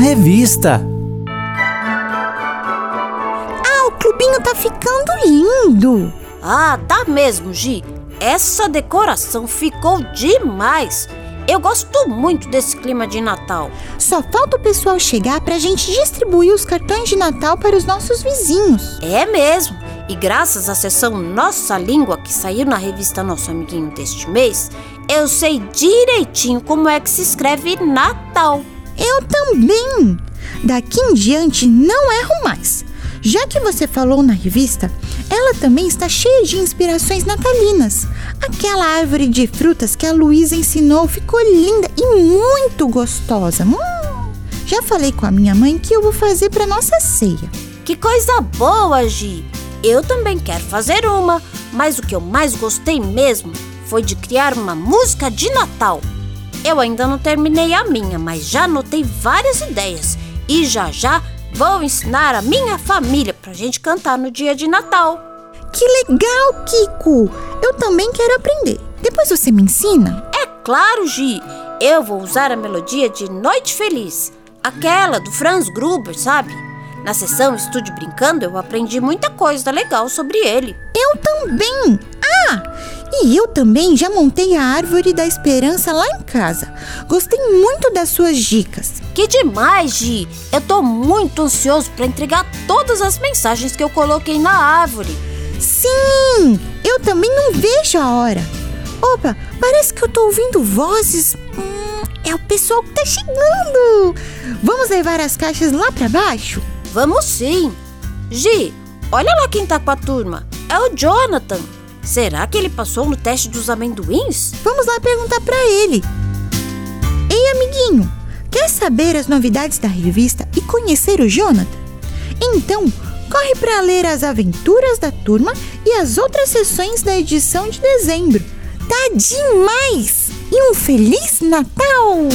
revista. Ah, o clubinho tá ficando lindo. Ah, tá mesmo, Gi. Essa decoração ficou demais. Eu gosto muito desse clima de Natal. Só falta o pessoal chegar pra gente distribuir os cartões de Natal para os nossos vizinhos. É mesmo. E graças à sessão Nossa Língua, que saiu na revista Nosso Amiguinho deste mês, eu sei direitinho como é que se escreve Natal. Eu também. Daqui em diante não erro mais. Já que você falou na revista, ela também está cheia de inspirações natalinas. Aquela árvore de frutas que a Luísa ensinou ficou linda e muito gostosa. Hum, já falei com a minha mãe que eu vou fazer para nossa ceia. Que coisa boa, Gi! Eu também quero fazer uma, mas o que eu mais gostei mesmo foi de criar uma música de Natal. Eu ainda não terminei a minha, mas já anotei várias ideias e já já Vou ensinar a minha família pra gente cantar no dia de Natal. Que legal, Kiko! Eu também quero aprender. Depois você me ensina? É claro, Gi. Eu vou usar a melodia de Noite Feliz, aquela do Franz Gruber, sabe? Na sessão Estude Brincando, eu aprendi muita coisa legal sobre ele. Eu também! E eu também já montei a árvore da esperança lá em casa. Gostei muito das suas dicas. Que demais, Gi! Eu tô muito ansioso para entregar todas as mensagens que eu coloquei na árvore. Sim! Eu também não vejo a hora. Opa, parece que eu tô ouvindo vozes. Hum, é o pessoal que tá chegando. Vamos levar as caixas lá para baixo? Vamos sim. Gi, olha lá quem tá com a turma. É o Jonathan. Será que ele passou no teste dos amendoins? Vamos lá perguntar para ele. Ei, amiguinho, quer saber as novidades da revista e conhecer o Jonathan? Então, corre para ler as aventuras da turma e as outras sessões da edição de dezembro. Tá demais! E um feliz Natal!